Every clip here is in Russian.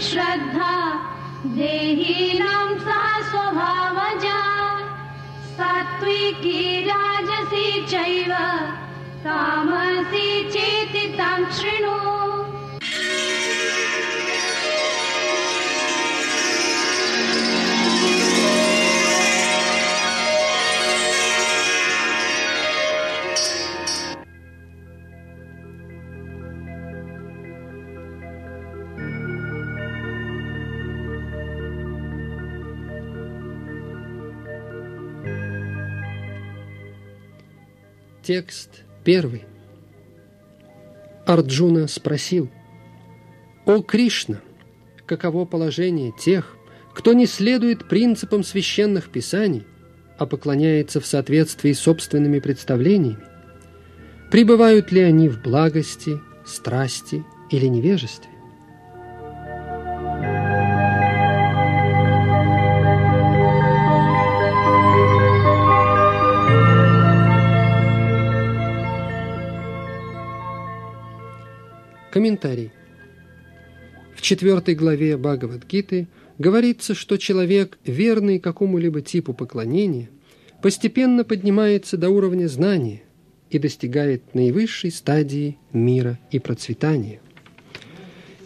श्रद्धा देहीनां सा स्वभावजा। सात्विकी राजसी चैव तामसी चेति तं शृणु Текст первый. Арджуна спросил, «О Кришна, каково положение тех, кто не следует принципам священных писаний, а поклоняется в соответствии с собственными представлениями? Пребывают ли они в благости, страсти или невежестве? Комментарий. В четвертой главе Бхагавадгиты говорится, что человек, верный какому-либо типу поклонения, постепенно поднимается до уровня знания и достигает наивысшей стадии мира и процветания.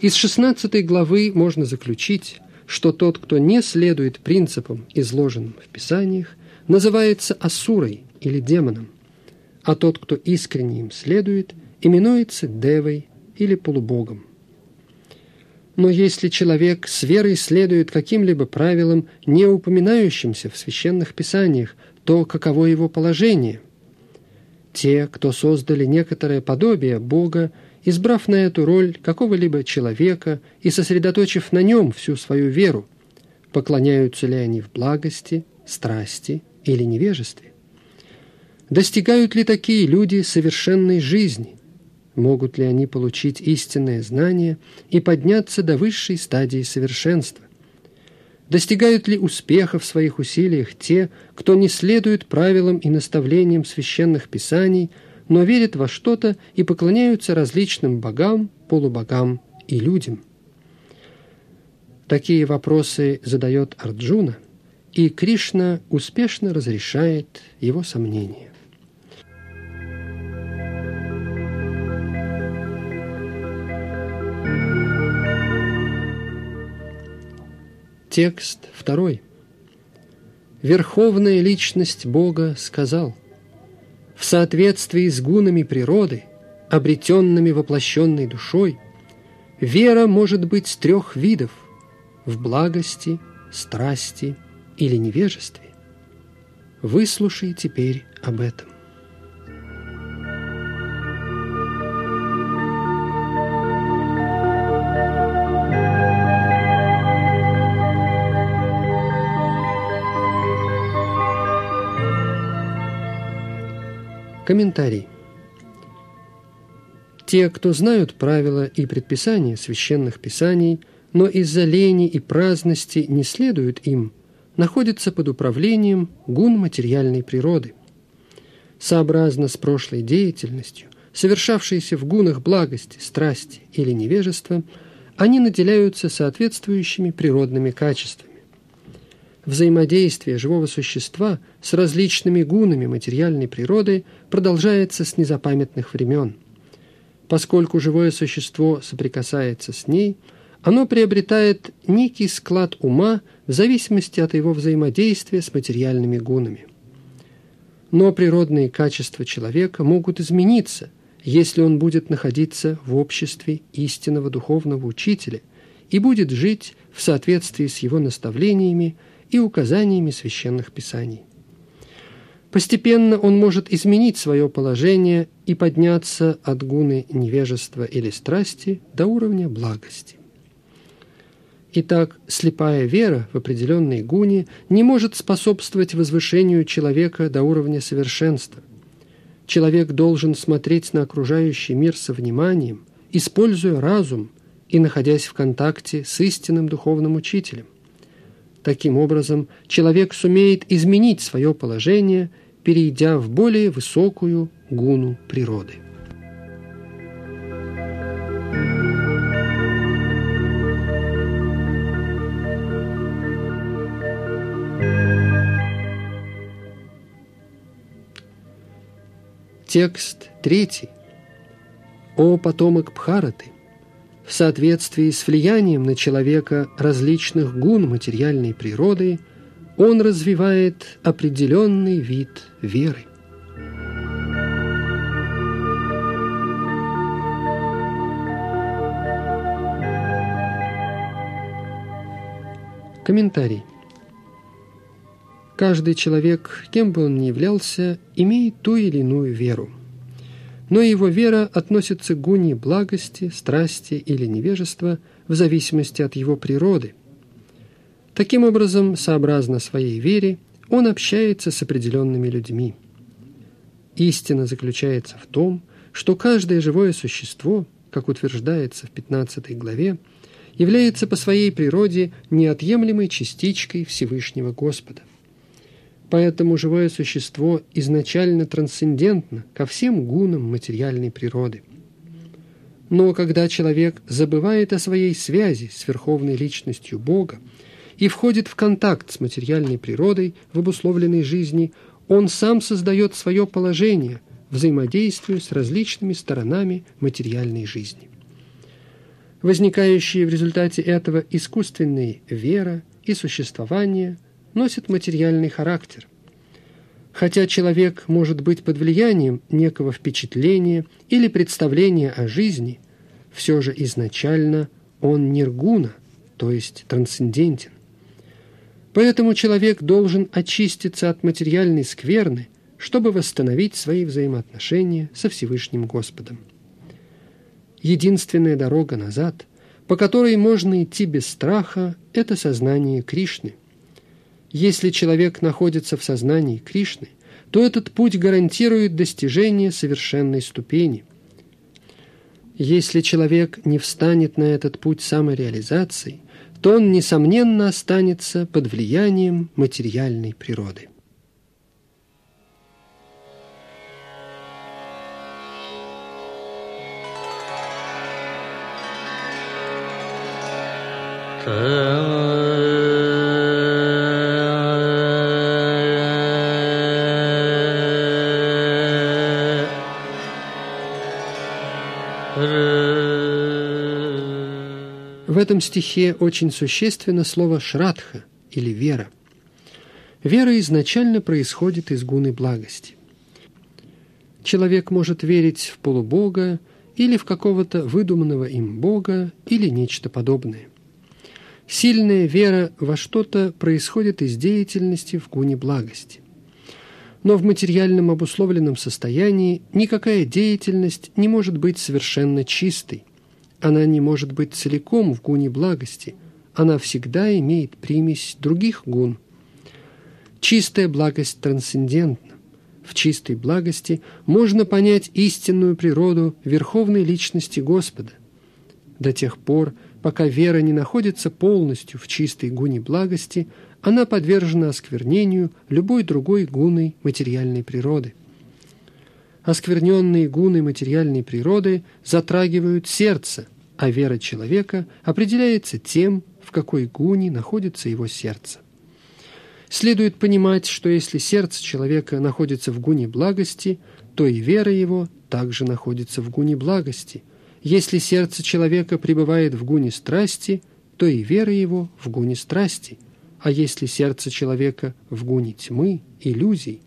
Из 16 главы можно заключить, что тот, кто не следует принципам, изложенным в Писаниях, называется асурой или демоном, а тот, кто искренне им следует, именуется девой или полубогом. Но если человек с верой следует каким-либо правилам, не упоминающимся в священных писаниях, то каково его положение? Те, кто создали некоторое подобие Бога, избрав на эту роль какого-либо человека и сосредоточив на нем всю свою веру, поклоняются ли они в благости, страсти или невежестве? Достигают ли такие люди совершенной жизни – Могут ли они получить истинное знание и подняться до высшей стадии совершенства? Достигают ли успеха в своих усилиях те, кто не следует правилам и наставлениям священных писаний, но верят во что-то и поклоняются различным богам, полубогам и людям? Такие вопросы задает Арджуна, и Кришна успешно разрешает его сомнения. Текст второй. Верховная личность Бога сказал, в соответствии с гунами природы, обретенными воплощенной душой, вера может быть трех видов – в благости, страсти или невежестве. Выслушай теперь об этом. Комментарий. Те, кто знают правила и предписания священных писаний, но из-за лени и праздности не следуют им, находятся под управлением гун материальной природы. Сообразно с прошлой деятельностью, совершавшейся в гунах благости, страсти или невежества, они наделяются соответствующими природными качествами взаимодействие живого существа с различными гунами материальной природы продолжается с незапамятных времен. Поскольку живое существо соприкасается с ней, оно приобретает некий склад ума в зависимости от его взаимодействия с материальными гунами. Но природные качества человека могут измениться, если он будет находиться в обществе истинного духовного учителя и будет жить в соответствии с его наставлениями и указаниями священных писаний. Постепенно он может изменить свое положение и подняться от гуны невежества или страсти до уровня благости. Итак, слепая вера в определенной гуне не может способствовать возвышению человека до уровня совершенства. Человек должен смотреть на окружающий мир со вниманием, используя разум и находясь в контакте с истинным духовным учителем. Таким образом, человек сумеет изменить свое положение, перейдя в более высокую гуну природы. Текст третий. О потомок Бхараты, в соответствии с влиянием на человека различных гун материальной природы, он развивает определенный вид веры. Комментарий. Каждый человек, кем бы он ни являлся, имеет ту или иную веру. Но его вера относится к гуне благости, страсти или невежества в зависимости от его природы. Таким образом, сообразно своей вере, он общается с определенными людьми. Истина заключается в том, что каждое живое существо, как утверждается в 15 главе, является по своей природе неотъемлемой частичкой Всевышнего Господа. Поэтому живое существо изначально трансцендентно ко всем гунам материальной природы. Но когда человек забывает о своей связи с верховной личностью Бога и входит в контакт с материальной природой в обусловленной жизни, он сам создает свое положение, взаимодействуя с различными сторонами материальной жизни. Возникающие в результате этого искусственные вера и существование – носит материальный характер. Хотя человек может быть под влиянием некого впечатления или представления о жизни, все же изначально он ниргуна, то есть трансцендентен. Поэтому человек должен очиститься от материальной скверны, чтобы восстановить свои взаимоотношения со Всевышним Господом. Единственная дорога назад, по которой можно идти без страха, это сознание Кришны – если человек находится в сознании Кришны, то этот путь гарантирует достижение совершенной ступени. Если человек не встанет на этот путь самореализации, то он, несомненно, останется под влиянием материальной природы. В этом стихе очень существенно слово «шрадха» или «вера». Вера изначально происходит из гуны благости. Человек может верить в полубога или в какого-то выдуманного им бога или нечто подобное. Сильная вера во что-то происходит из деятельности в гуне благости. Но в материальном обусловленном состоянии никакая деятельность не может быть совершенно чистой – она не может быть целиком в гуне благости, она всегда имеет примесь других гун. Чистая благость трансцендентна. В чистой благости можно понять истинную природу верховной личности Господа. До тех пор, пока вера не находится полностью в чистой гуне благости, она подвержена осквернению любой другой гуной материальной природы. Оскверненные гуны материальной природы затрагивают сердце, а вера человека определяется тем, в какой гуне находится его сердце. Следует понимать, что если сердце человека находится в гуне благости, то и вера его также находится в гуне благости. Если сердце человека пребывает в гуне страсти, то и вера его в гуне страсти. А если сердце человека в гуне тьмы, иллюзий,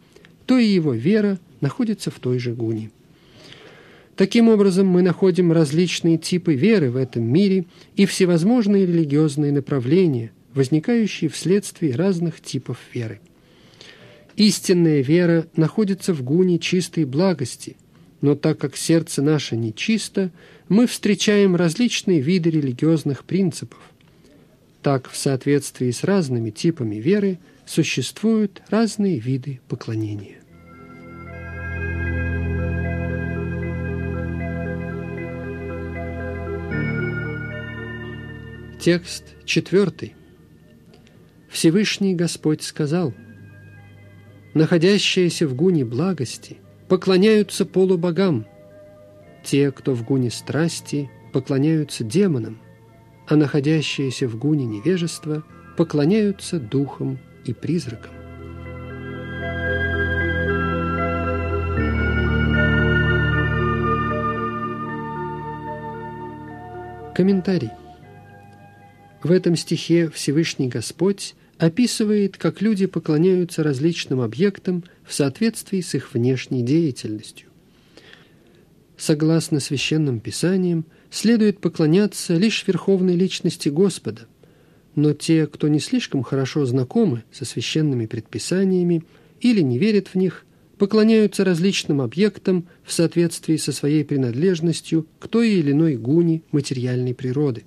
то и его вера находится в той же гуне. Таким образом, мы находим различные типы веры в этом мире и всевозможные религиозные направления, возникающие вследствие разных типов веры. Истинная вера находится в гуне чистой благости, но так как сердце наше нечисто, мы встречаем различные виды религиозных принципов. Так, в соответствии с разными типами веры существуют разные виды поклонения. Текст четвертый. Всевышний Господь сказал, «Находящиеся в гуне благости поклоняются полубогам, те, кто в гуне страсти, поклоняются демонам, а находящиеся в гуне невежества поклоняются духам и призракам. Комментарий. В этом стихе Всевышний Господь описывает, как люди поклоняются различным объектам в соответствии с их внешней деятельностью. Согласно священным писаниям, следует поклоняться лишь верховной личности Господа, но те, кто не слишком хорошо знакомы со священными предписаниями или не верят в них, поклоняются различным объектам в соответствии со своей принадлежностью к той или иной гуне материальной природы.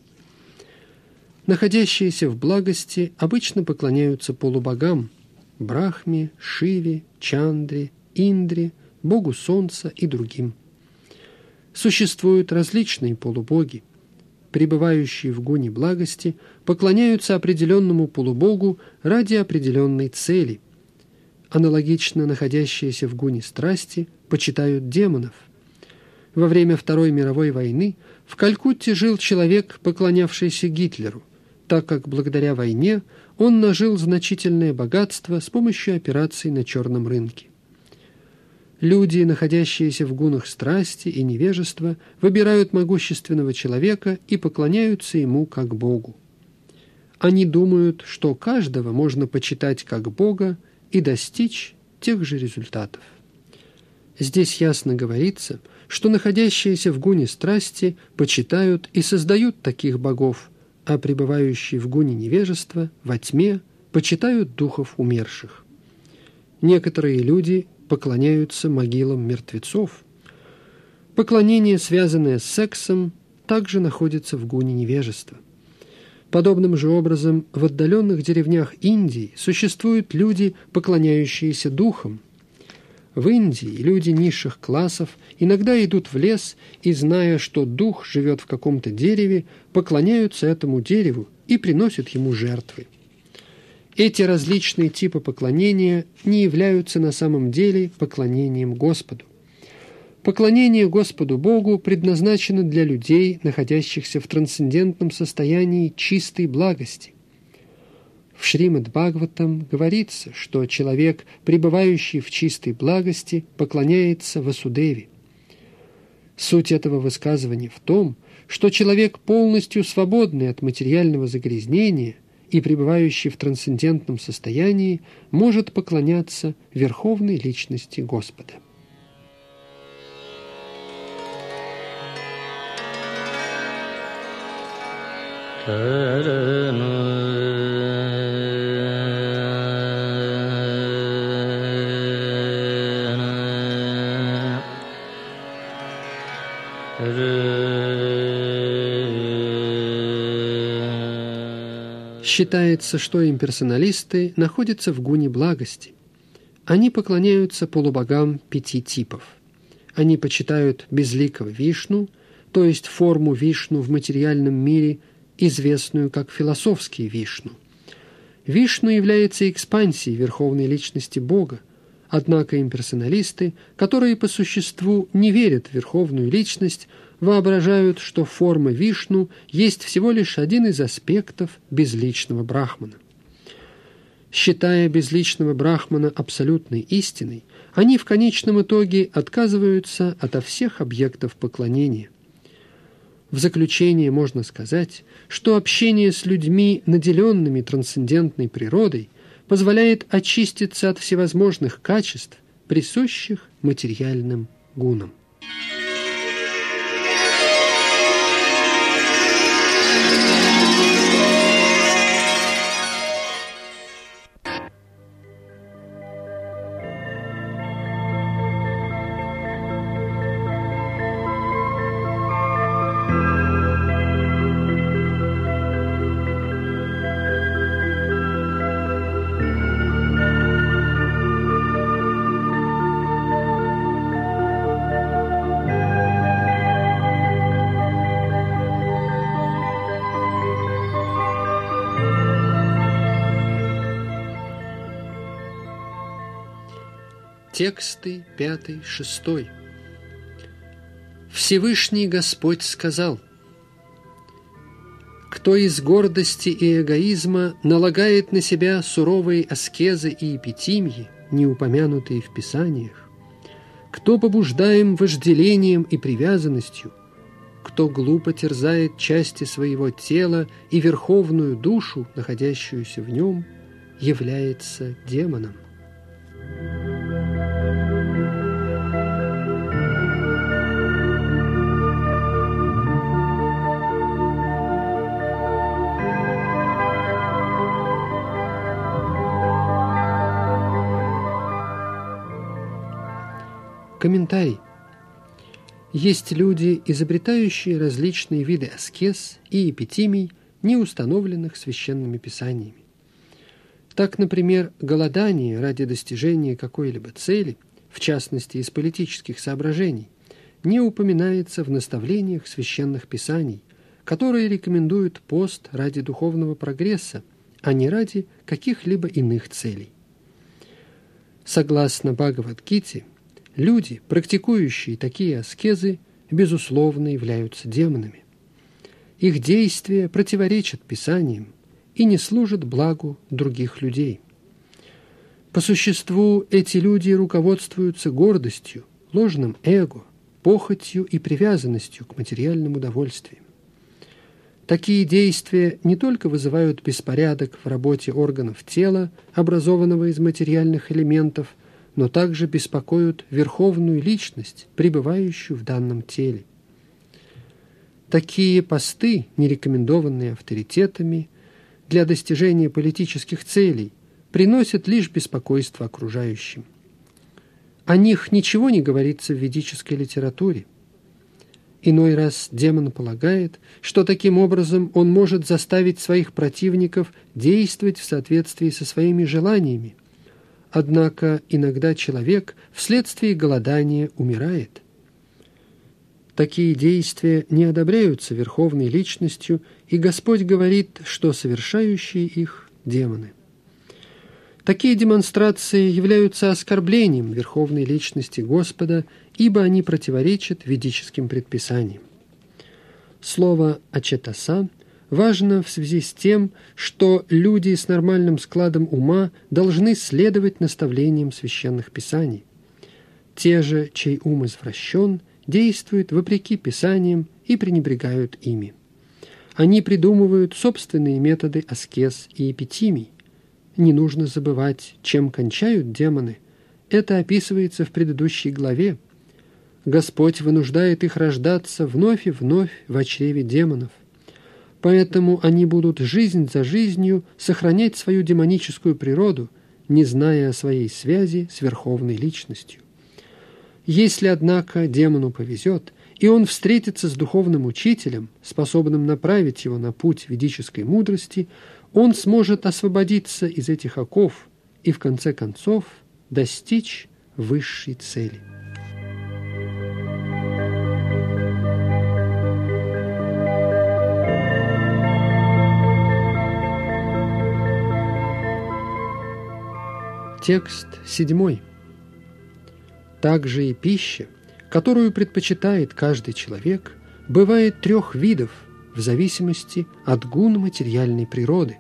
Находящиеся в благости обычно поклоняются полубогам – Брахме, Шиве, Чандре, Индре, Богу Солнца и другим. Существуют различные полубоги. Пребывающие в гуне благости поклоняются определенному полубогу ради определенной цели. Аналогично находящиеся в гуне страсти почитают демонов. Во время Второй мировой войны в Калькутте жил человек, поклонявшийся Гитлеру, так как благодаря войне он нажил значительное богатство с помощью операций на черном рынке. Люди, находящиеся в гунах страсти и невежества, выбирают могущественного человека и поклоняются ему как Богу. Они думают, что каждого можно почитать как Бога и достичь тех же результатов. Здесь ясно говорится, что находящиеся в гуне страсти почитают и создают таких богов, а пребывающие в гуне невежества, во тьме, почитают духов умерших. Некоторые люди поклоняются могилам мертвецов. Поклонение, связанное с сексом, также находится в гуне невежества. Подобным же образом в отдаленных деревнях Индии существуют люди, поклоняющиеся духам. В Индии люди низших классов иногда идут в лес и, зная, что дух живет в каком-то дереве, поклоняются этому дереву и приносят ему жертвы. Эти различные типы поклонения не являются на самом деле поклонением Господу. Поклонение Господу Богу предназначено для людей, находящихся в трансцендентном состоянии чистой благости. В Шримад Бхагаватам говорится, что человек, пребывающий в чистой благости, поклоняется Васудеве. Суть этого высказывания в том, что человек, полностью свободный от материального загрязнения – и пребывающий в трансцендентном состоянии может поклоняться верховной личности Господа. Считается, что имперсоналисты находятся в гуне благости. Они поклоняются полубогам пяти типов. Они почитают безликого Вишну, то есть форму Вишну в материальном мире, известную как философский Вишну. Вишну является экспансией верховной личности Бога, однако имперсоналисты, которые по существу не верят в верховную личность, воображают, что форма Вишну есть всего лишь один из аспектов безличного брахмана. Считая безличного брахмана абсолютной истиной, они в конечном итоге отказываются ото всех объектов поклонения. В заключение можно сказать, что общение с людьми, наделенными трансцендентной природой, позволяет очиститься от всевозможных качеств, присущих материальным гунам. Тексты 5-6. Всевышний Господь сказал, «Кто из гордости и эгоизма налагает на себя суровые аскезы и эпитимии, не упомянутые в Писаниях, кто побуждаем вожделением и привязанностью, кто глупо терзает части своего тела и верховную душу, находящуюся в нем, является демоном. Комментарий. Есть люди, изобретающие различные виды аскез и эпитимий, не установленных священными писаниями. Так, например, голодание ради достижения какой-либо цели, в частности из политических соображений, не упоминается в наставлениях священных писаний, которые рекомендуют пост ради духовного прогресса, а не ради каких-либо иных целей. Согласно Бхагавадгите, Люди, практикующие такие аскезы, безусловно являются демонами. Их действия противоречат Писаниям и не служат благу других людей. По существу эти люди руководствуются гордостью, ложным эго, похотью и привязанностью к материальным удовольствиям. Такие действия не только вызывают беспорядок в работе органов тела, образованного из материальных элементов, но также беспокоят верховную личность, пребывающую в данном теле. Такие посты, не рекомендованные авторитетами для достижения политических целей, приносят лишь беспокойство окружающим. О них ничего не говорится в ведической литературе. Иной раз демон полагает, что таким образом он может заставить своих противников действовать в соответствии со своими желаниями, Однако иногда человек вследствие голодания умирает. Такие действия не одобряются верховной личностью, и Господь говорит, что совершающие их – демоны. Такие демонстрации являются оскорблением верховной личности Господа, ибо они противоречат ведическим предписаниям. Слово «ачетаса» важно в связи с тем, что люди с нормальным складом ума должны следовать наставлениям священных писаний. Те же, чей ум извращен, действуют вопреки писаниям и пренебрегают ими. Они придумывают собственные методы аскез и эпитимий. Не нужно забывать, чем кончают демоны. Это описывается в предыдущей главе. Господь вынуждает их рождаться вновь и вновь в чреве демонов. Поэтому они будут жизнь за жизнью сохранять свою демоническую природу, не зная о своей связи с верховной личностью. Если, однако, демону повезет, и он встретится с духовным учителем, способным направить его на путь ведической мудрости, он сможет освободиться из этих оков и, в конце концов, достичь высшей цели. Текст седьмой. Также и пища, которую предпочитает каждый человек, бывает трех видов в зависимости от гун материальной природы.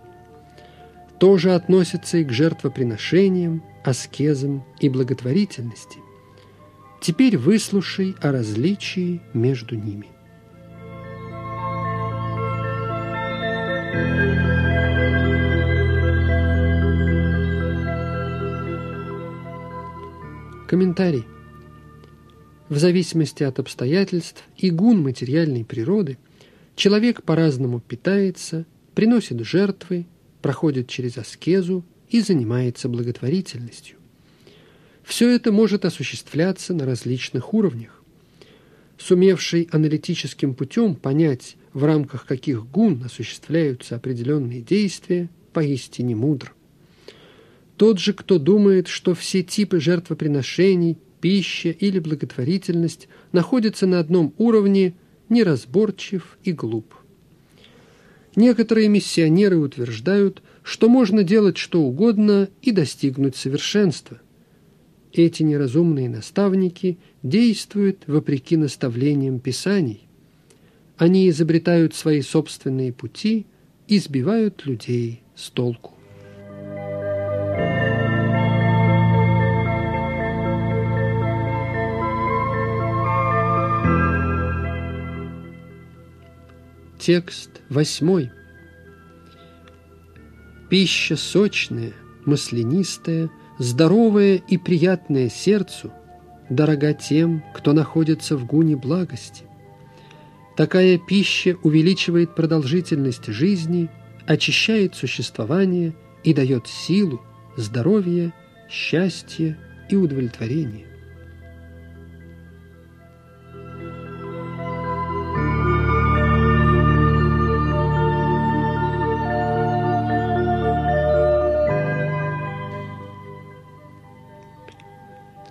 Тоже относится и к жертвоприношениям, аскезам и благотворительности. Теперь выслушай о различии между ними. Комментарий. В зависимости от обстоятельств и гун материальной природы человек по-разному питается, приносит жертвы, проходит через аскезу и занимается благотворительностью. Все это может осуществляться на различных уровнях. Сумевший аналитическим путем понять, в рамках каких гун осуществляются определенные действия, поистине мудр. Тот же, кто думает, что все типы жертвоприношений, пища или благотворительность находятся на одном уровне, неразборчив и глуп. Некоторые миссионеры утверждают, что можно делать что угодно и достигнуть совершенства. эти неразумные наставники действуют вопреки наставлениям Писаний. Они изобретают свои собственные пути и сбивают людей с толку. Текст восьмой. Пища сочная, маслянистая, здоровая и приятная сердцу, дорога тем, кто находится в гуне благости. Такая пища увеличивает продолжительность жизни, очищает существование и дает силу, здоровье, счастье и удовлетворение.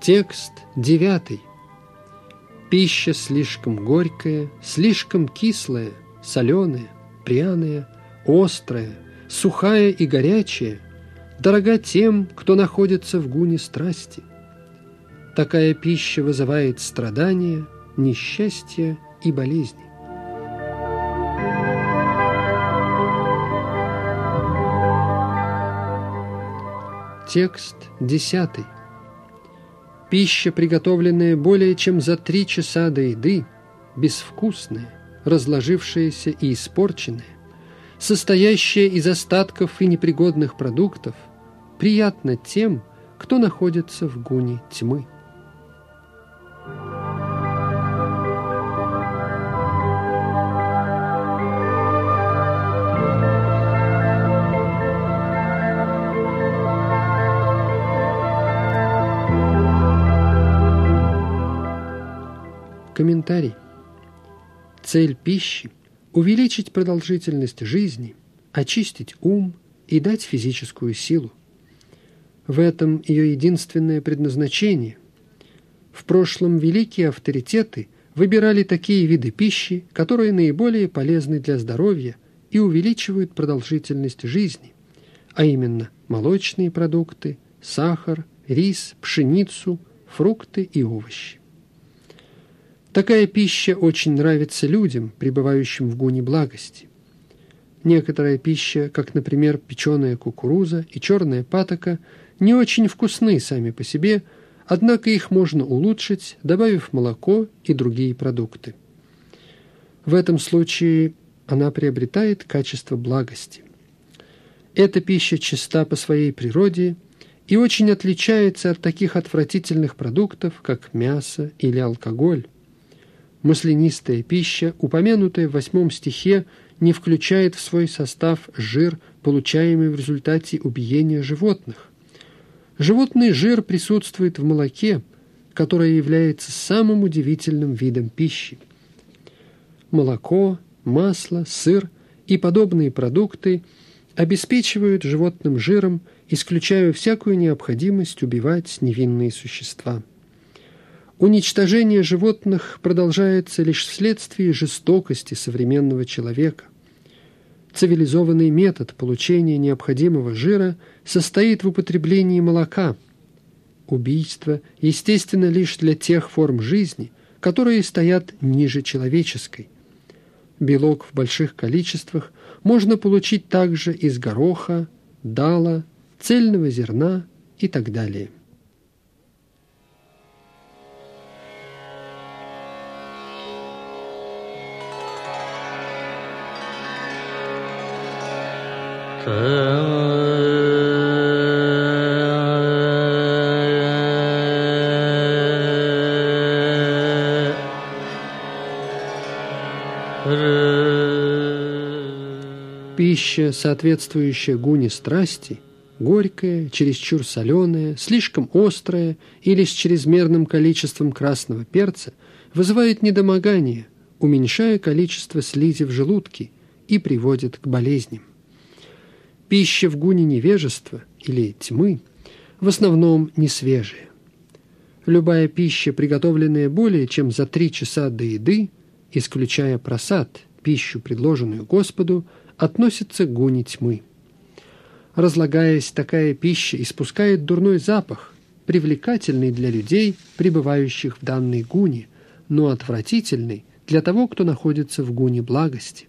Текст девятый. Пища слишком горькая, слишком кислая, соленая, пряная, острая, сухая и горячая, дорога тем, кто находится в гуне страсти. Такая пища вызывает страдания, несчастье и болезни. Текст десятый. Пища, приготовленная более чем за три часа до еды, безвкусная, разложившаяся и испорченная, состоящая из остатков и непригодных продуктов, приятна тем, кто находится в гуне тьмы. Цель пищи – увеличить продолжительность жизни, очистить ум и дать физическую силу. В этом ее единственное предназначение. В прошлом великие авторитеты выбирали такие виды пищи, которые наиболее полезны для здоровья и увеличивают продолжительность жизни, а именно молочные продукты, сахар, рис, пшеницу, фрукты и овощи. Такая пища очень нравится людям, пребывающим в гуне благости. Некоторая пища, как, например, печеная кукуруза и черная патока, не очень вкусны сами по себе, однако их можно улучшить, добавив молоко и другие продукты. В этом случае она приобретает качество благости. Эта пища чиста по своей природе и очень отличается от таких отвратительных продуктов, как мясо или алкоголь. Маслянистая пища, упомянутая в восьмом стихе, не включает в свой состав жир, получаемый в результате убиения животных. Животный жир присутствует в молоке, которое является самым удивительным видом пищи. Молоко, масло, сыр и подобные продукты обеспечивают животным жиром, исключая всякую необходимость убивать невинные существа. Уничтожение животных продолжается лишь вследствие жестокости современного человека. Цивилизованный метод получения необходимого жира состоит в употреблении молока. Убийство, естественно, лишь для тех форм жизни, которые стоят ниже человеческой. Белок в больших количествах можно получить также из гороха, дала, цельного зерна и так далее. Пища, соответствующая гуне страсти, горькая, чересчур соленая, слишком острая или с чрезмерным количеством красного перца, вызывает недомогание, уменьшая количество слизи в желудке и приводит к болезням. Пища в гуне невежества или тьмы в основном не свежая. Любая пища, приготовленная более чем за три часа до еды, исключая просад, пищу, предложенную Господу, относится к гуне тьмы. Разлагаясь, такая пища испускает дурной запах привлекательный для людей, пребывающих в данной гуне, но отвратительный для того, кто находится в гуне благости.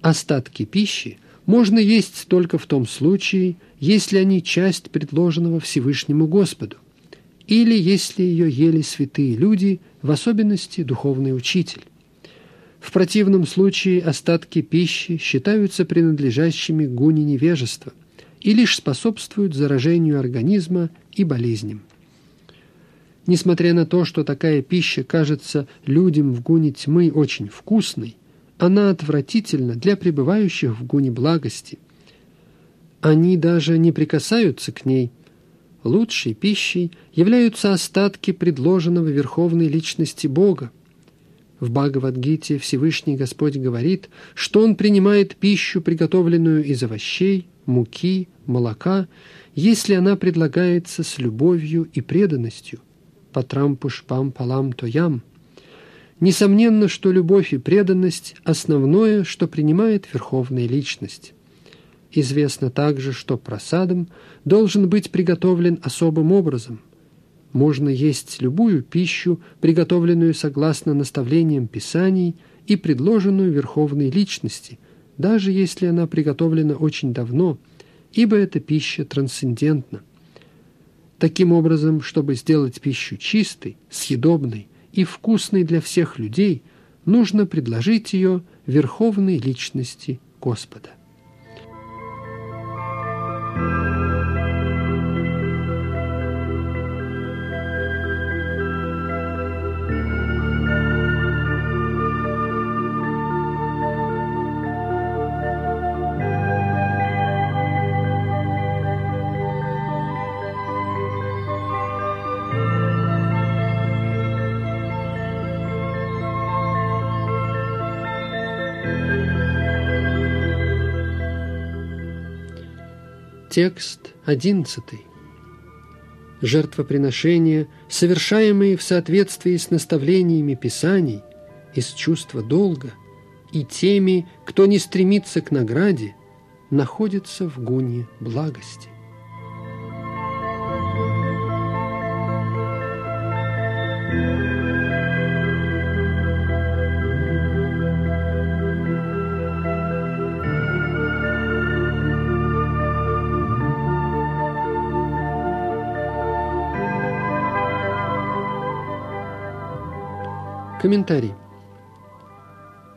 Остатки пищи можно есть только в том случае, если они часть предложенного Всевышнему Господу, или если ее ели святые люди, в особенности духовный учитель. В противном случае остатки пищи считаются принадлежащими гуне невежества и лишь способствуют заражению организма и болезням. Несмотря на то, что такая пища кажется людям в гуне тьмы очень вкусной, она отвратительна для пребывающих в гуне благости. Они даже не прикасаются к ней. Лучшей пищей являются остатки предложенного Верховной Личности Бога. В Бхагавадгите Всевышний Господь говорит, что Он принимает пищу, приготовленную из овощей, муки, молока, если она предлагается с любовью и преданностью. Патрам пушпам палам тоям – Несомненно, что любовь и преданность – основное, что принимает Верховная Личность. Известно также, что просадом должен быть приготовлен особым образом. Можно есть любую пищу, приготовленную согласно наставлениям Писаний и предложенную Верховной Личности, даже если она приготовлена очень давно, ибо эта пища трансцендентна. Таким образом, чтобы сделать пищу чистой, съедобной, и вкусной для всех людей, нужно предложить ее верховной личности Господа. Текст 11. Жертвоприношения, совершаемые в соответствии с наставлениями Писаний, из чувства долга, и теми, кто не стремится к награде, находятся в гуне благости. Комментарий.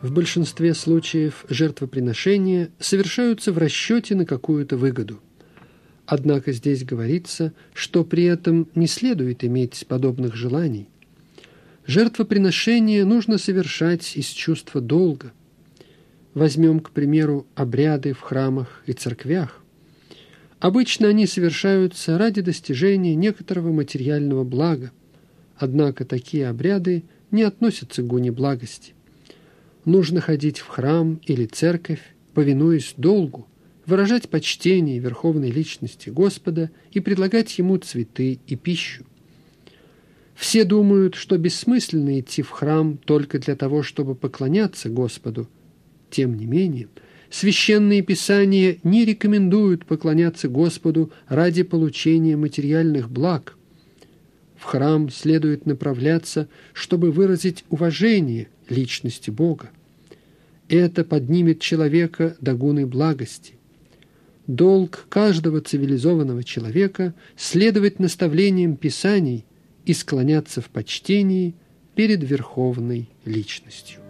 В большинстве случаев жертвоприношения совершаются в расчете на какую-то выгоду. Однако здесь говорится, что при этом не следует иметь подобных желаний. Жертвоприношение нужно совершать из чувства долга. Возьмем, к примеру, обряды в храмах и церквях. Обычно они совершаются ради достижения некоторого материального блага. Однако такие обряды – не относятся к гуне благости. Нужно ходить в храм или церковь, повинуясь долгу, выражать почтение верховной личности Господа и предлагать Ему цветы и пищу. Все думают, что бессмысленно идти в храм только для того, чтобы поклоняться Господу. Тем не менее, священные писания не рекомендуют поклоняться Господу ради получения материальных благ, в храм следует направляться, чтобы выразить уважение личности Бога. Это поднимет человека до гуны благости. Долг каждого цивилизованного человека – следовать наставлениям Писаний и склоняться в почтении перед верховной личностью.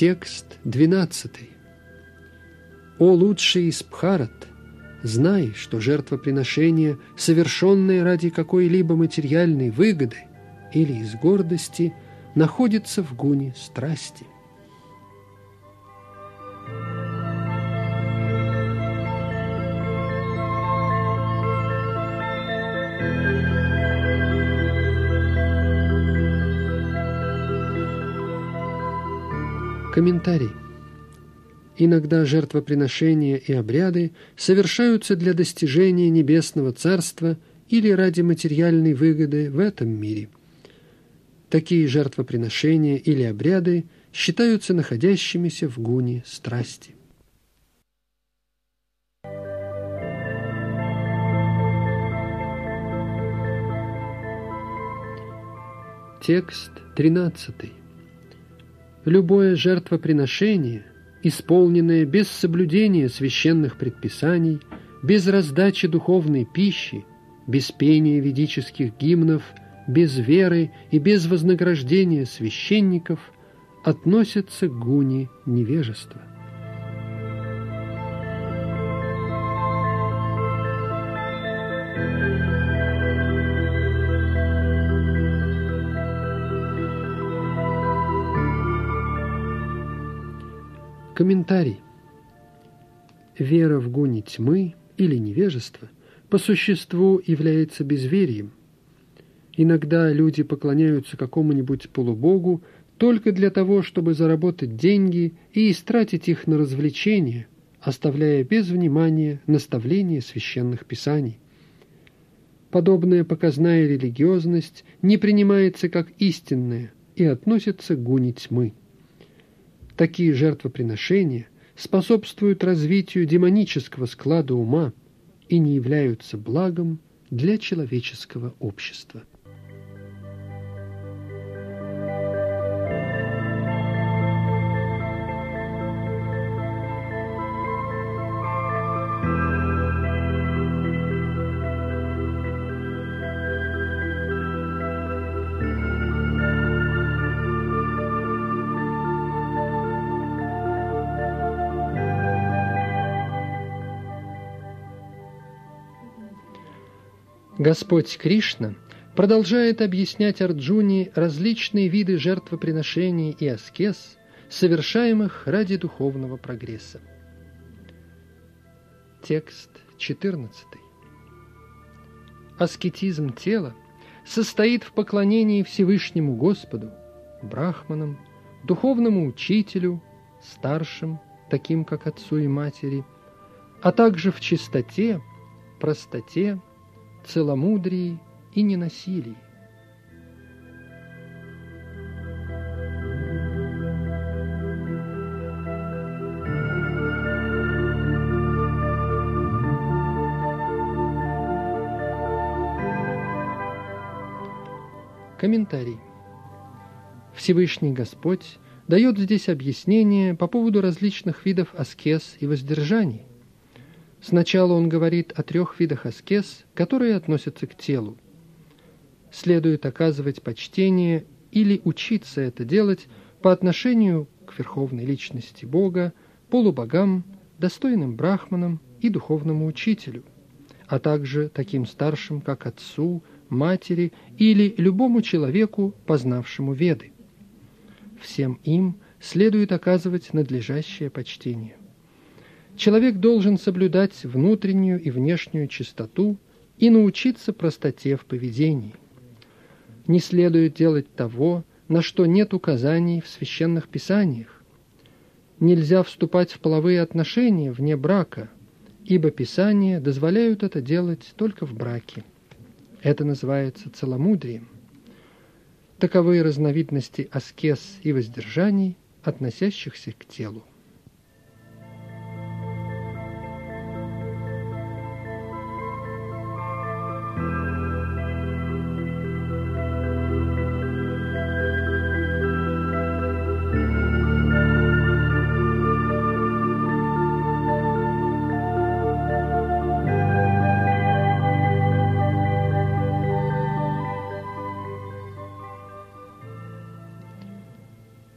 Текст 12. «О лучший из Пхарат, знай, что жертвоприношение, совершенное ради какой-либо материальной выгоды или из гордости, находится в гуне страсти». Комментарий. Иногда жертвоприношения и обряды совершаются для достижения небесного царства или ради материальной выгоды в этом мире. Такие жертвоприношения или обряды считаются находящимися в гуне страсти. Текст 13. Любое жертвоприношение, исполненное без соблюдения священных предписаний, без раздачи духовной пищи, без пения ведических гимнов, без веры и без вознаграждения священников, относится к гуне невежества. Комментарий. Вера в гуне тьмы или невежество по существу является безверием. Иногда люди поклоняются какому-нибудь полубогу только для того, чтобы заработать деньги и истратить их на развлечения, оставляя без внимания наставления священных писаний. Подобная показная религиозность не принимается как истинная и относится к гуне тьмы. Такие жертвоприношения способствуют развитию демонического склада ума и не являются благом для человеческого общества. Господь Кришна продолжает объяснять Арджуне различные виды жертвоприношений и аскез, совершаемых ради духовного прогресса. Текст 14. Аскетизм тела состоит в поклонении Всевышнему Господу, брахманам, духовному учителю, старшим, таким как отцу и матери, а также в чистоте, простоте, целомудрии и ненасилии. Комментарий. Всевышний Господь дает здесь объяснение по поводу различных видов аскез и воздержаний, Сначала он говорит о трех видах аскез, которые относятся к телу. Следует оказывать почтение или учиться это делать по отношению к верховной личности Бога, полубогам, достойным брахманам и духовному учителю, а также таким старшим, как отцу, матери или любому человеку, познавшему веды. Всем им следует оказывать надлежащее почтение. Человек должен соблюдать внутреннюю и внешнюю чистоту и научиться простоте в поведении. Не следует делать того, на что нет указаний в священных писаниях. Нельзя вступать в половые отношения вне брака, ибо писания дозволяют это делать только в браке. Это называется целомудрием. Таковы разновидности аскез и воздержаний, относящихся к телу.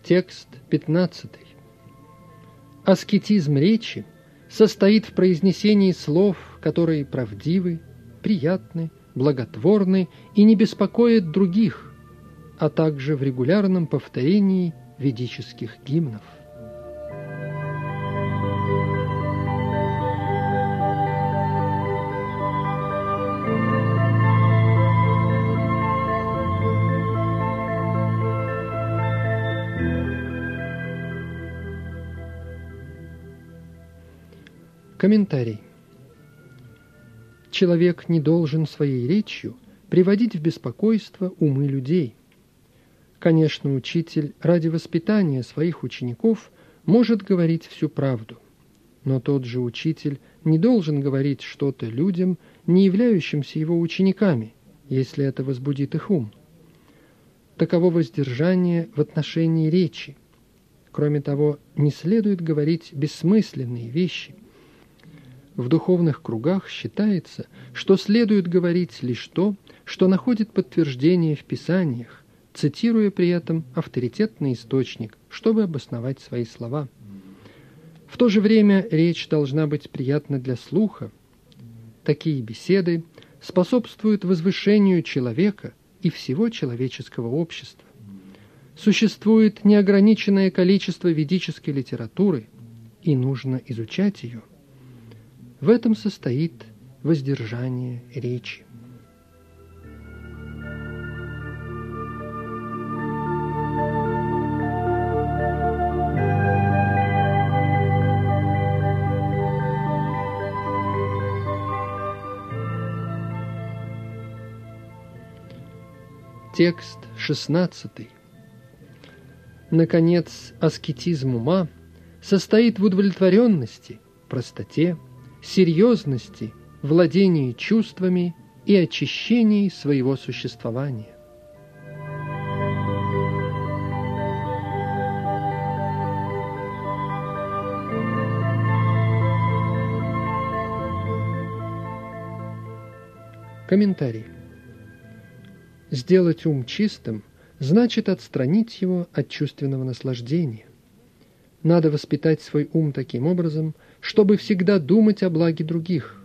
Текст 15. Аскетизм речи состоит в произнесении слов, которые правдивы, приятны, благотворны и не беспокоят других, а также в регулярном повторении ведических гимнов. Комментарий. Человек не должен своей речью приводить в беспокойство умы людей. Конечно, учитель ради воспитания своих учеников может говорить всю правду. Но тот же учитель не должен говорить что-то людям, не являющимся его учениками, если это возбудит их ум. Таково воздержание в отношении речи. Кроме того, не следует говорить бессмысленные вещи. В духовных кругах считается, что следует говорить лишь то, что находит подтверждение в Писаниях, цитируя при этом авторитетный источник, чтобы обосновать свои слова. В то же время речь должна быть приятна для слуха. Такие беседы способствуют возвышению человека и всего человеческого общества. Существует неограниченное количество ведической литературы, и нужно изучать ее. В этом состоит воздержание речи. Текст 16. Наконец, аскетизм ума состоит в удовлетворенности, простоте, серьезности, владении чувствами и очищении своего существования. Комментарий. Сделать ум чистым значит отстранить его от чувственного наслаждения. Надо воспитать свой ум таким образом, чтобы всегда думать о благе других.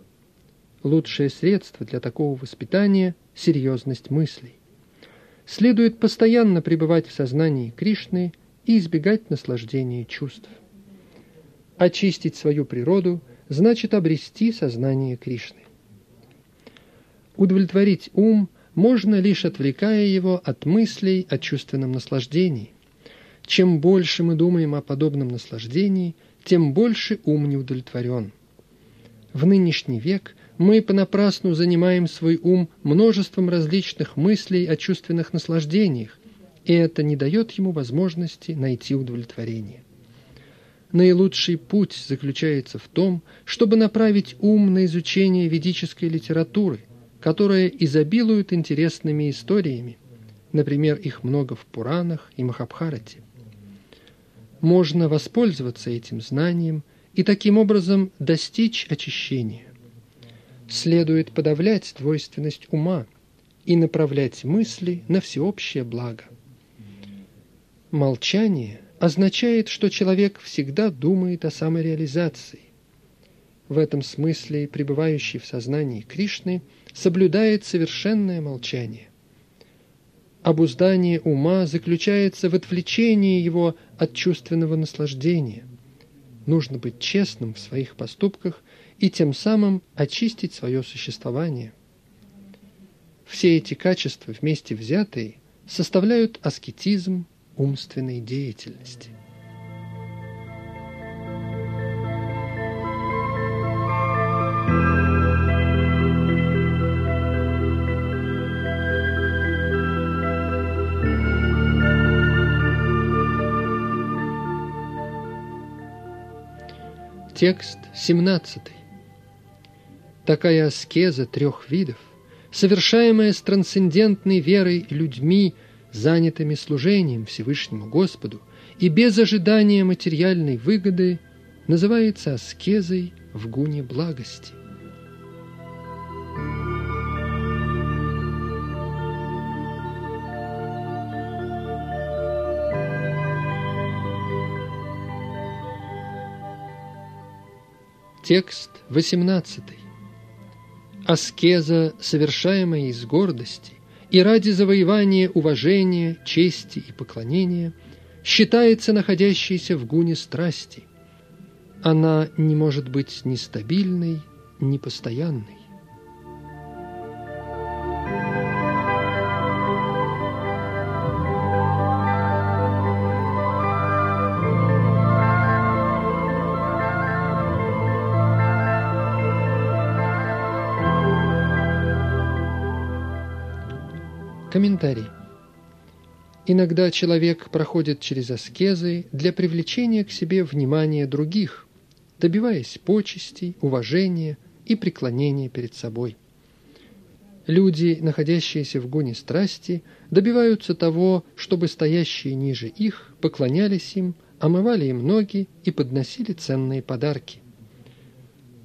Лучшее средство для такого воспитания – серьезность мыслей. Следует постоянно пребывать в сознании Кришны и избегать наслаждения чувств. Очистить свою природу значит обрести сознание Кришны. Удовлетворить ум – можно лишь отвлекая его от мыслей о чувственном наслаждении. Чем больше мы думаем о подобном наслаждении, тем больше ум не удовлетворен. В нынешний век мы понапрасну занимаем свой ум множеством различных мыслей о чувственных наслаждениях, и это не дает ему возможности найти удовлетворение. Наилучший путь заключается в том, чтобы направить ум на изучение ведической литературы, которые изобилуют интересными историями. Например, их много в Пуранах и Махабхарате. Можно воспользоваться этим знанием и таким образом достичь очищения. Следует подавлять двойственность ума и направлять мысли на всеобщее благо. Молчание означает, что человек всегда думает о самореализации. В этом смысле пребывающий в сознании Кришны – соблюдает совершенное молчание. Обуздание ума заключается в отвлечении его от чувственного наслаждения. Нужно быть честным в своих поступках и тем самым очистить свое существование. Все эти качества вместе взятые составляют аскетизм умственной деятельности. Текст 17. Такая аскеза трех видов, совершаемая с трансцендентной верой людьми, занятыми служением Всевышнему Господу и без ожидания материальной выгоды, называется аскезой в гуне благости. Текст 18. Аскеза, совершаемая из гордости и ради завоевания уважения, чести и поклонения, считается находящейся в гуне страсти. Она не может быть ни стабильной, ни постоянной. Комментарий. Иногда человек проходит через аскезы для привлечения к себе внимания других, добиваясь почестей, уважения и преклонения перед собой. Люди, находящиеся в гоне страсти, добиваются того, чтобы стоящие ниже их поклонялись им, омывали им ноги и подносили ценные подарки.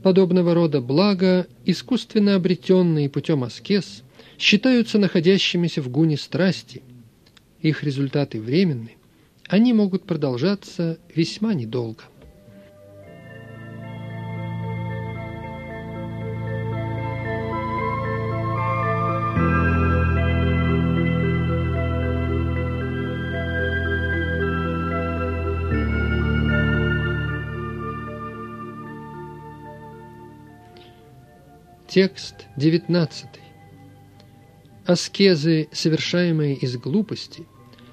Подобного рода блага, искусственно обретенные путем аскез, считаются находящимися в гуне страсти. Их результаты временны, они могут продолжаться весьма недолго. Текст 19. Аскезы, совершаемые из глупости,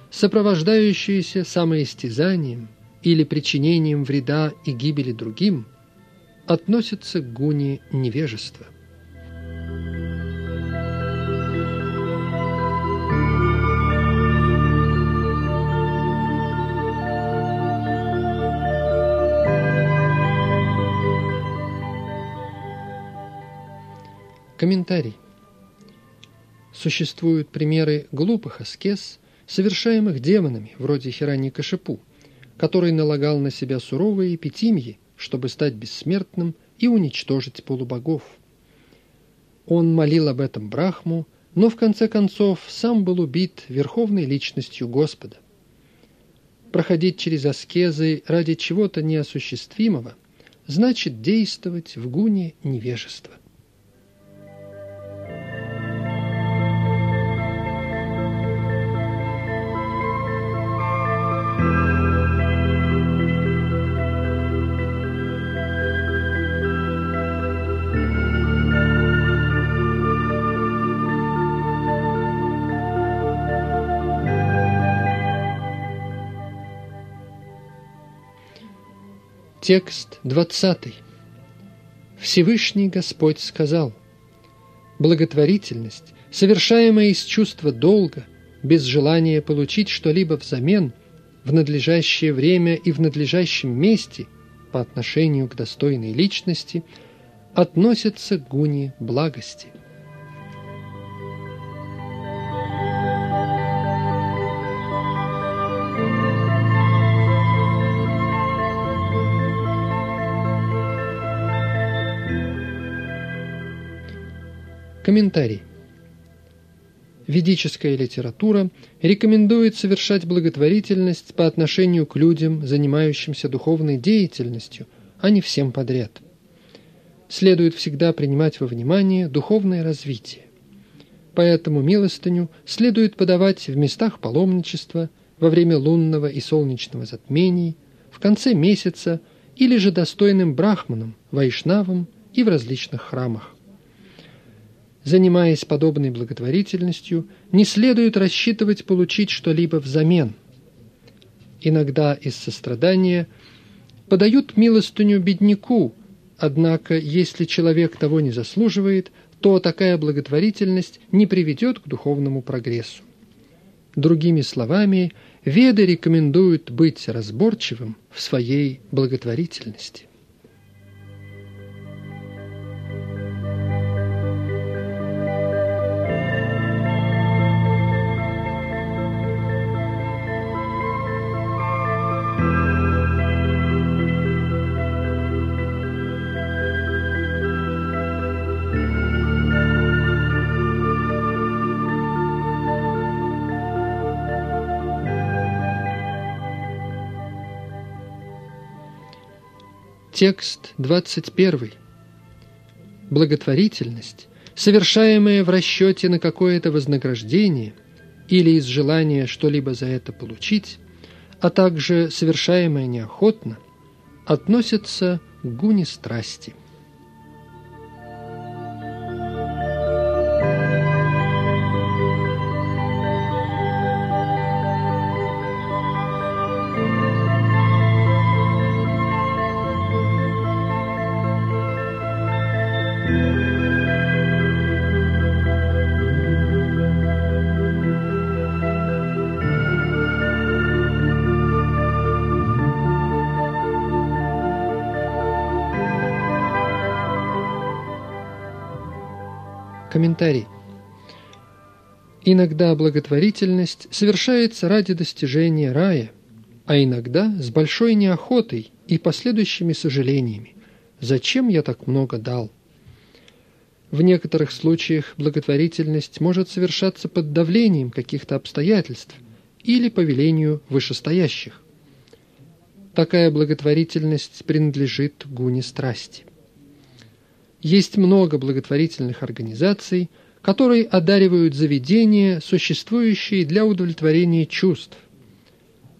сопровождающиеся самоистязанием или причинением вреда и гибели другим, относятся к гуне невежества – Комментарий. Существуют примеры глупых аскез, совершаемых демонами, вроде Хирани Кашипу, который налагал на себя суровые эпитимии, чтобы стать бессмертным и уничтожить полубогов. Он молил об этом Брахму, но в конце концов сам был убит верховной личностью Господа. Проходить через аскезы ради чего-то неосуществимого значит действовать в гуне невежества. Текст 20. Всевышний Господь сказал, «Благотворительность, совершаемая из чувства долга, без желания получить что-либо взамен, в надлежащее время и в надлежащем месте по отношению к достойной личности, относится к гуне благости». Комментарий. Ведическая литература рекомендует совершать благотворительность по отношению к людям, занимающимся духовной деятельностью, а не всем подряд. Следует всегда принимать во внимание духовное развитие. Поэтому милостыню следует подавать в местах паломничества, во время лунного и солнечного затмений, в конце месяца или же достойным брахманам, вайшнавам и в различных храмах занимаясь подобной благотворительностью, не следует рассчитывать получить что-либо взамен. Иногда из сострадания подают милостыню бедняку, однако если человек того не заслуживает, то такая благотворительность не приведет к духовному прогрессу. Другими словами, веды рекомендуют быть разборчивым в своей благотворительности. Текст 21. Благотворительность, совершаемая в расчете на какое-то вознаграждение или из желания что-либо за это получить, а также совершаемая неохотно, относятся к гуне страсти. Комментарий. Иногда благотворительность совершается ради достижения рая, а иногда с большой неохотой и последующими сожалениями. Зачем я так много дал? В некоторых случаях благотворительность может совершаться под давлением каких-то обстоятельств или по велению вышестоящих. Такая благотворительность принадлежит гуне страсти. Есть много благотворительных организаций, которые одаривают заведения, существующие для удовлетворения чувств.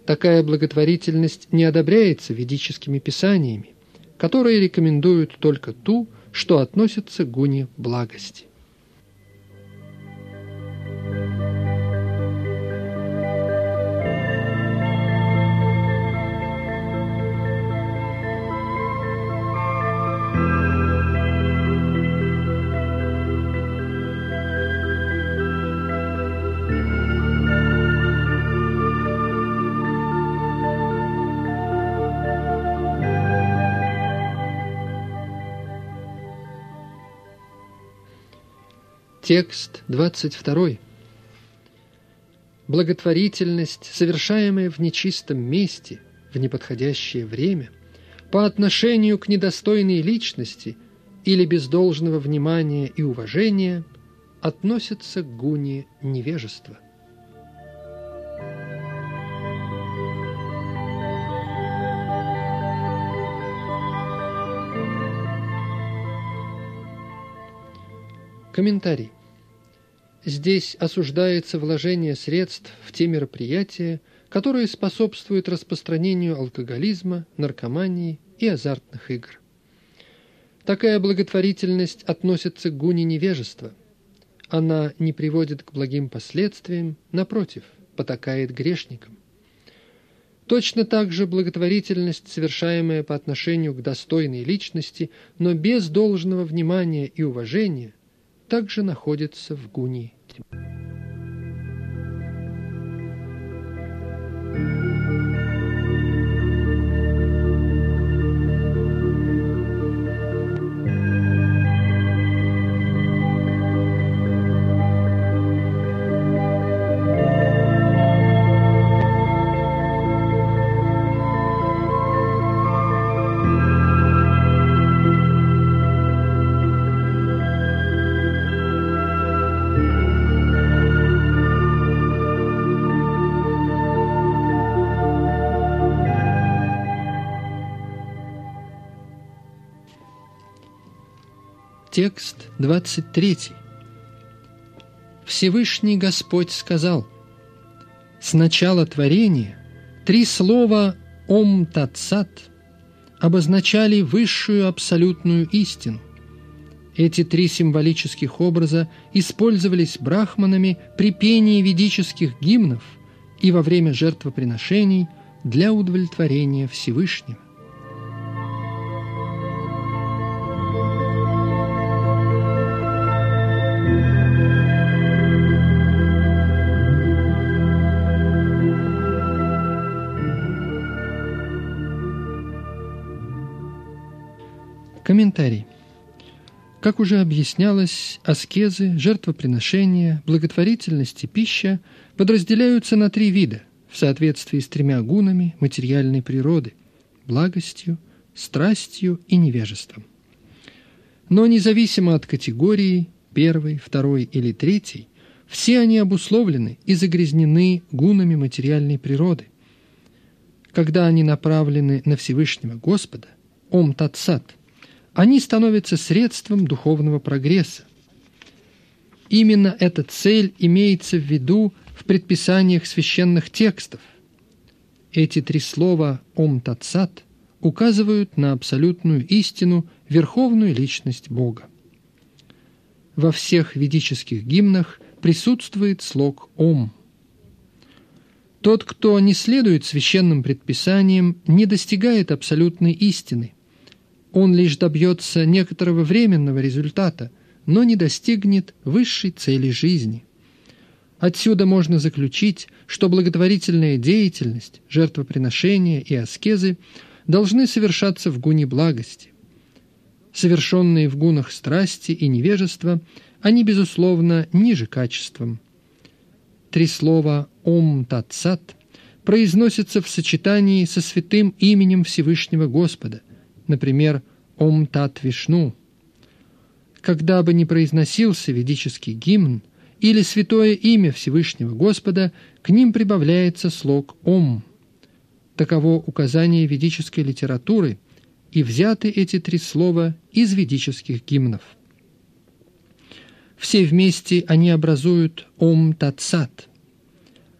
Такая благотворительность не одобряется ведическими писаниями, которые рекомендуют только ту, что относится к гуне благости. Текст 22. Благотворительность, совершаемая в нечистом месте, в неподходящее время, по отношению к недостойной личности или без должного внимания и уважения, относится к гуне невежества – Комментарий. Здесь осуждается вложение средств в те мероприятия, которые способствуют распространению алкоголизма, наркомании и азартных игр. Такая благотворительность относится к гуне невежества. Она не приводит к благим последствиям, напротив, потакает грешникам. Точно так же благотворительность, совершаемая по отношению к достойной личности, но без должного внимания и уважения – также находится в Гуни. Текст 23. Всевышний Господь сказал, с начала творения три слова «Ом Тацат» обозначали высшую абсолютную истину. Эти три символических образа использовались брахманами при пении ведических гимнов и во время жертвоприношений для удовлетворения Всевышнего. Комментарий. Как уже объяснялось, аскезы, жертвоприношения, благотворительность и пища подразделяются на три вида в соответствии с тремя гунами материальной природы – благостью, страстью и невежеством. Но независимо от категории первой, второй или третьей, все они обусловлены и загрязнены гунами материальной природы. Когда они направлены на Всевышнего Господа, Ом Татсат – они становятся средством духовного прогресса. Именно эта цель имеется в виду в предписаниях священных текстов. Эти три слова «Ом Татсат» указывают на абсолютную истину, верховную личность Бога. Во всех ведических гимнах присутствует слог «Ом». Тот, кто не следует священным предписаниям, не достигает абсолютной истины – он лишь добьется некоторого временного результата, но не достигнет высшей цели жизни. Отсюда можно заключить, что благотворительная деятельность, жертвоприношения и аскезы должны совершаться в гуне благости. Совершенные в гунах страсти и невежества они, безусловно, ниже качеством. Три слова «Ом Тат Сат» произносятся в сочетании со святым именем Всевышнего Господа, например, «Ом Тат Вишну». Когда бы ни произносился ведический гимн или святое имя Всевышнего Господа, к ним прибавляется слог «Ом». Таково указание ведической литературы, и взяты эти три слова из ведических гимнов. Все вместе они образуют Ом Татсат.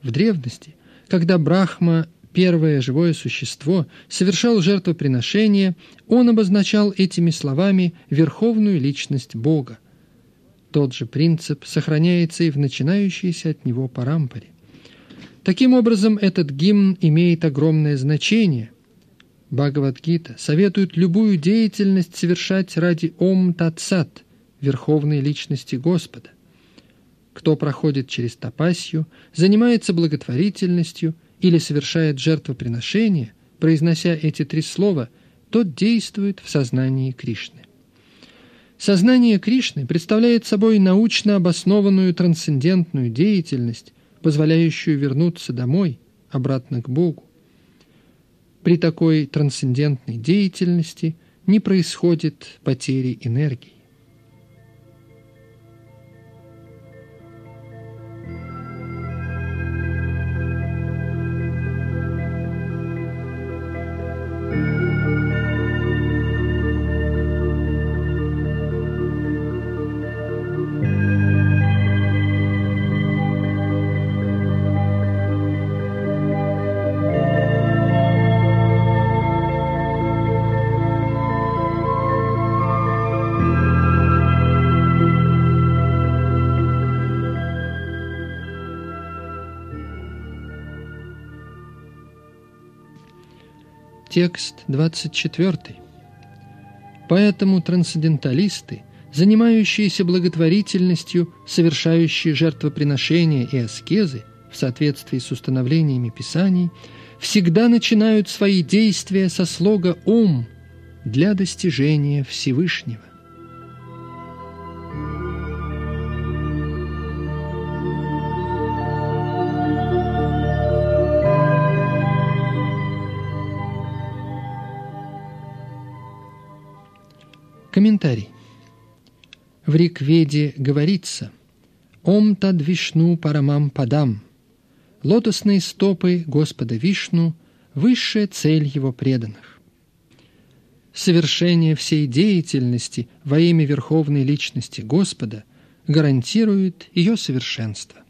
В древности, когда Брахма, первое живое существо, совершал жертвоприношение, он обозначал этими словами верховную личность Бога. Тот же принцип сохраняется и в начинающейся от него парампоре. Таким образом, этот гимн имеет огромное значение. Бхагавадгита советует любую деятельность совершать ради Ом Татсат – верховной личности Господа. Кто проходит через тапасью, занимается благотворительностью или совершает жертвоприношение, произнося эти три слова, тот действует в сознании Кришны. Сознание Кришны представляет собой научно обоснованную трансцендентную деятельность, позволяющую вернуться домой, обратно к Богу. При такой трансцендентной деятельности не происходит потери энергии. Текст 24. Поэтому трансценденталисты, занимающиеся благотворительностью, совершающие жертвоприношения и аскезы в соответствии с установлениями Писаний, всегда начинают свои действия со слога «Ом» для достижения Всевышнего. В Рикведе говорится «Ом тад Вишну парамам падам» Лотосные стопы Господа Вишну – высшая цель его преданных. Совершение всей деятельности во имя Верховной Личности Господа гарантирует ее совершенство.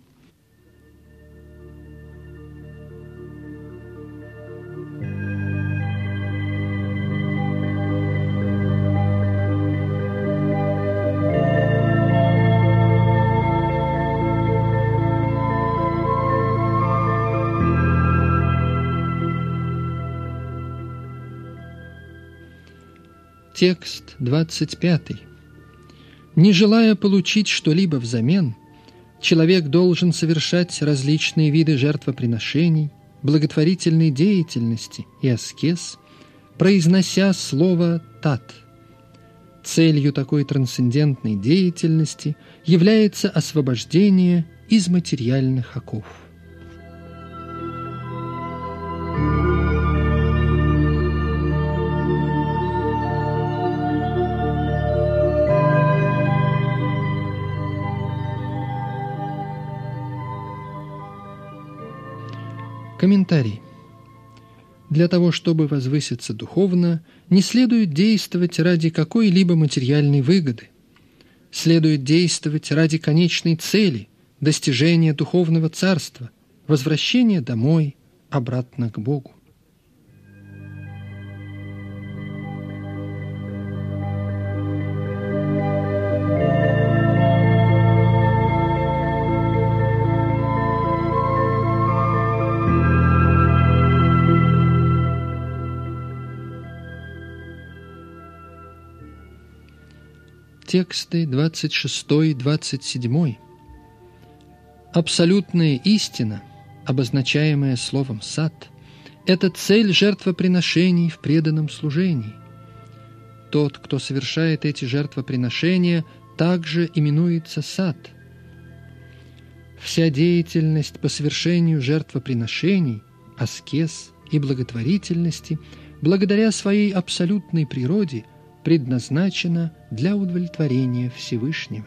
Текст 25. Не желая получить что-либо взамен, человек должен совершать различные виды жертвоприношений, благотворительной деятельности и аскез, произнося слово «тат». Целью такой трансцендентной деятельности является освобождение из материальных оков. Комментарий. Для того, чтобы возвыситься духовно, не следует действовать ради какой-либо материальной выгоды. Следует действовать ради конечной цели – достижения духовного царства, возвращения домой, обратно к Богу. Тексты 26-27. Абсолютная истина, обозначаемая словом «сад», это цель жертвоприношений в преданном служении. Тот, кто совершает эти жертвоприношения, также именуется сад. Вся деятельность по совершению жертвоприношений, аскез и благотворительности благодаря своей абсолютной природе предназначена для удовлетворения Всевышнего.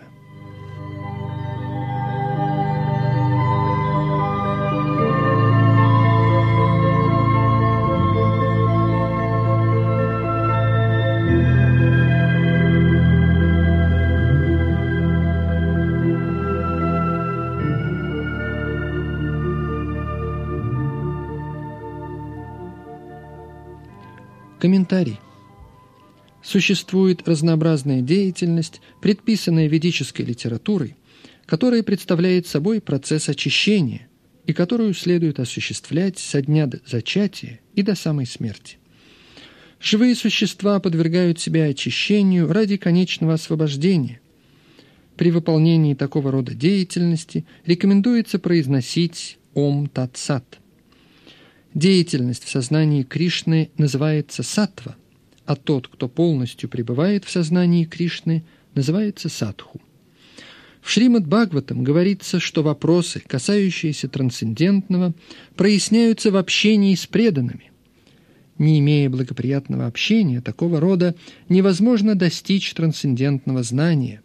Комментарий. Существует разнообразная деятельность, предписанная ведической литературой, которая представляет собой процесс очищения и которую следует осуществлять со дня зачатия и до самой смерти. Живые существа подвергают себя очищению ради конечного освобождения. При выполнении такого рода деятельности рекомендуется произносить «Ом Тат Сат». Деятельность в сознании Кришны называется сатва, а тот, кто полностью пребывает в сознании Кришны, называется садху. В Шримад Бхагаватам говорится, что вопросы, касающиеся трансцендентного, проясняются в общении с преданными. Не имея благоприятного общения такого рода, невозможно достичь трансцендентного знания.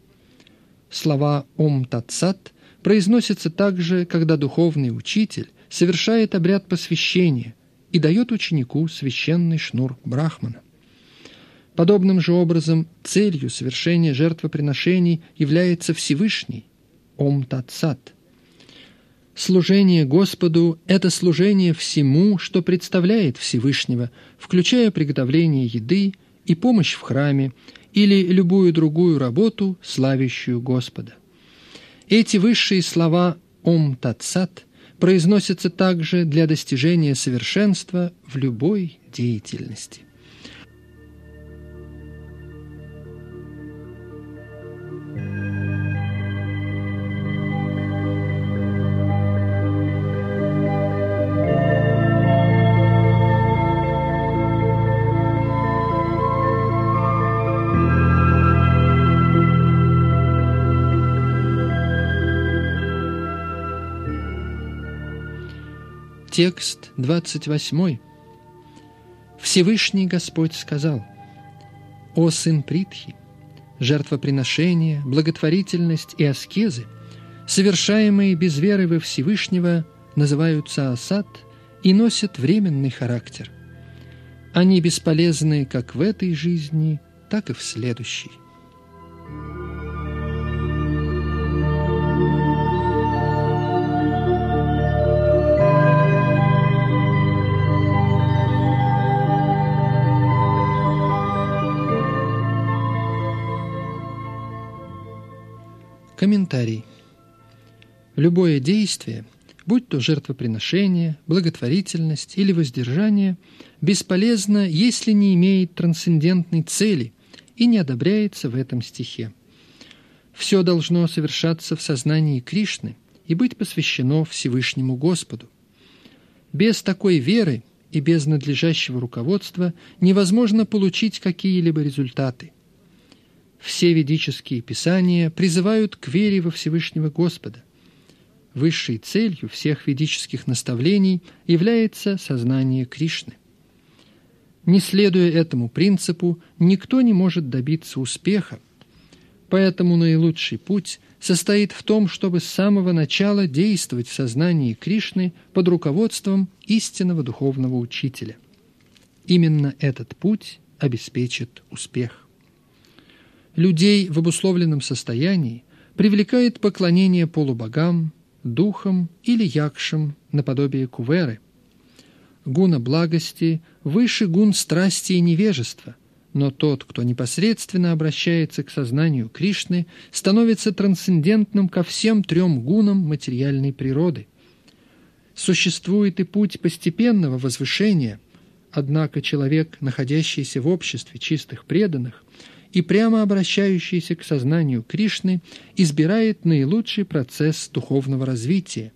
Слова «Ом Татсат» произносятся также, когда духовный учитель совершает обряд посвящения и дает ученику священный шнур Брахмана. Подобным же образом целью совершения жертвоприношений является Всевышний, Ом Татсат. Служение Господу – это служение всему, что представляет Всевышнего, включая приготовление еды и помощь в храме или любую другую работу, славящую Господа. Эти высшие слова «Ом Татсат» произносится также для достижения совершенства в любой деятельности. Текст 28. Всевышний Господь сказал, «О сын Притхи, жертвоприношения, благотворительность и аскезы, совершаемые без веры во Всевышнего, называются асад и носят временный характер. Они бесполезны как в этой жизни, так и в следующей». Любое действие, будь то жертвоприношение, благотворительность или воздержание, бесполезно, если не имеет трансцендентной цели и не одобряется в этом стихе. Все должно совершаться в сознании Кришны и быть посвящено Всевышнему Господу. Без такой веры и без надлежащего руководства невозможно получить какие-либо результаты – все ведические писания призывают к вере во Всевышнего Господа. Высшей целью всех ведических наставлений является сознание Кришны. Не следуя этому принципу, никто не может добиться успеха, поэтому наилучший путь состоит в том, чтобы с самого начала действовать в сознании Кришны под руководством истинного духовного учителя. Именно этот путь обеспечит успех людей в обусловленном состоянии привлекает поклонение полубогам, духам или якшам наподобие куверы. Гуна благости выше гун страсти и невежества, но тот, кто непосредственно обращается к сознанию Кришны, становится трансцендентным ко всем трем гунам материальной природы. Существует и путь постепенного возвышения, однако человек, находящийся в обществе чистых преданных, и прямо обращающийся к сознанию Кришны избирает наилучший процесс духовного развития,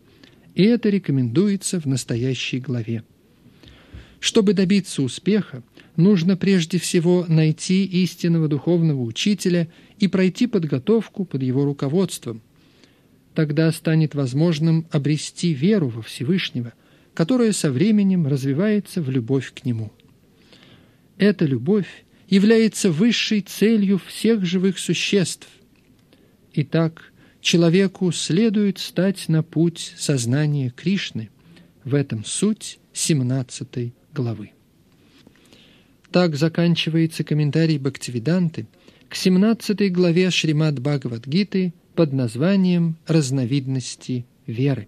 и это рекомендуется в настоящей главе. Чтобы добиться успеха, нужно прежде всего найти истинного духовного учителя и пройти подготовку под его руководством. Тогда станет возможным обрести веру во Всевышнего, которая со временем развивается в любовь к Нему. Эта любовь является высшей целью всех живых существ. Итак, человеку следует стать на путь сознания Кришны. В этом суть 17 главы. Так заканчивается комментарий Бхактивиданты к 17 главе Шримад Бхагавадгиты под названием «Разновидности веры».